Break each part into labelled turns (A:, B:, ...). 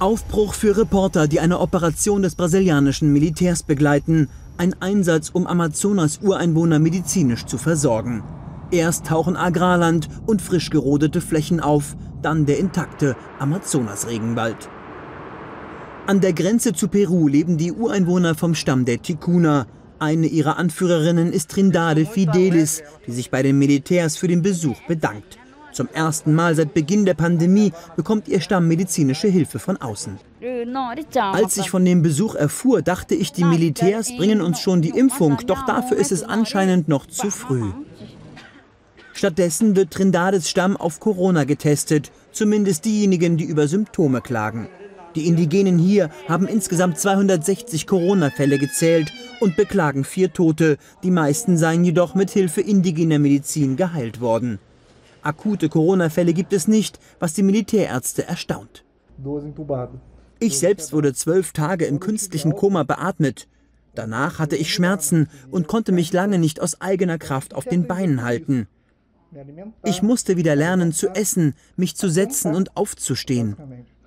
A: Aufbruch für Reporter, die eine Operation des brasilianischen Militärs begleiten. Ein Einsatz, um Amazonas-Ureinwohner medizinisch zu versorgen. Erst tauchen Agrarland und frisch gerodete Flächen auf, dann der intakte Amazonas-Regenwald. An der Grenze zu Peru leben die Ureinwohner vom Stamm der Ticuna. Eine ihrer Anführerinnen ist Trindade Fidelis, die sich bei den Militärs für den Besuch bedankt. Zum ersten Mal seit Beginn der Pandemie bekommt ihr Stamm medizinische Hilfe von außen. Als ich von dem Besuch erfuhr, dachte ich, die Militärs bringen uns schon die Impfung, doch dafür ist es anscheinend noch zu früh. Stattdessen wird Trindades Stamm auf Corona getestet, zumindest diejenigen, die über Symptome klagen. Die Indigenen hier haben insgesamt 260 Corona-Fälle gezählt und beklagen vier Tote. Die meisten seien jedoch mit Hilfe indigener Medizin geheilt worden. Akute Corona-Fälle gibt es nicht, was die Militärärzte erstaunt. Ich selbst wurde zwölf Tage im künstlichen Koma beatmet. Danach hatte ich Schmerzen und konnte mich lange nicht aus eigener Kraft auf den Beinen halten. Ich musste wieder lernen zu essen, mich zu setzen und aufzustehen.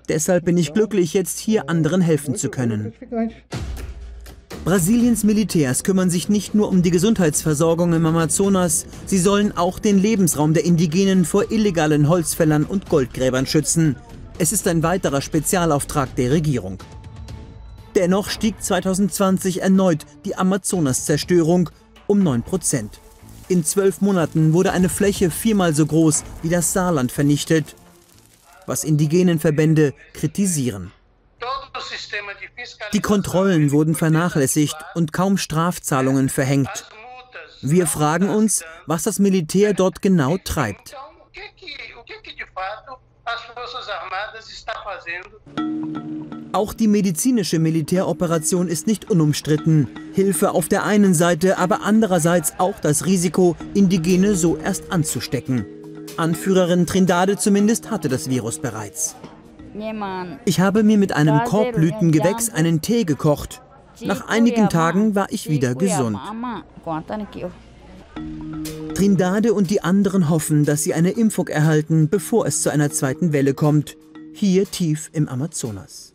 A: Deshalb bin ich glücklich, jetzt hier anderen helfen zu können. Brasiliens Militärs kümmern sich nicht nur um die Gesundheitsversorgung im Amazonas, sie sollen auch den Lebensraum der Indigenen vor illegalen Holzfällern und Goldgräbern schützen. Es ist ein weiterer Spezialauftrag der Regierung. Dennoch stieg 2020 erneut die Amazonas-Zerstörung um 9 Prozent. In zwölf Monaten wurde eine Fläche viermal so groß wie das Saarland vernichtet, was indigenen Verbände kritisieren. Die Kontrollen wurden vernachlässigt und kaum Strafzahlungen verhängt. Wir fragen uns, was das Militär dort genau treibt. Auch die medizinische Militäroperation ist nicht unumstritten. Hilfe auf der einen Seite, aber andererseits auch das Risiko, Indigene so erst anzustecken. Anführerin Trindade zumindest hatte das Virus bereits. Ich habe mir mit einem Korbblütengewächs einen Tee gekocht. Nach einigen Tagen war ich wieder gesund. Trindade und die anderen hoffen, dass sie eine Impfung erhalten, bevor es zu einer zweiten Welle kommt. Hier tief im Amazonas.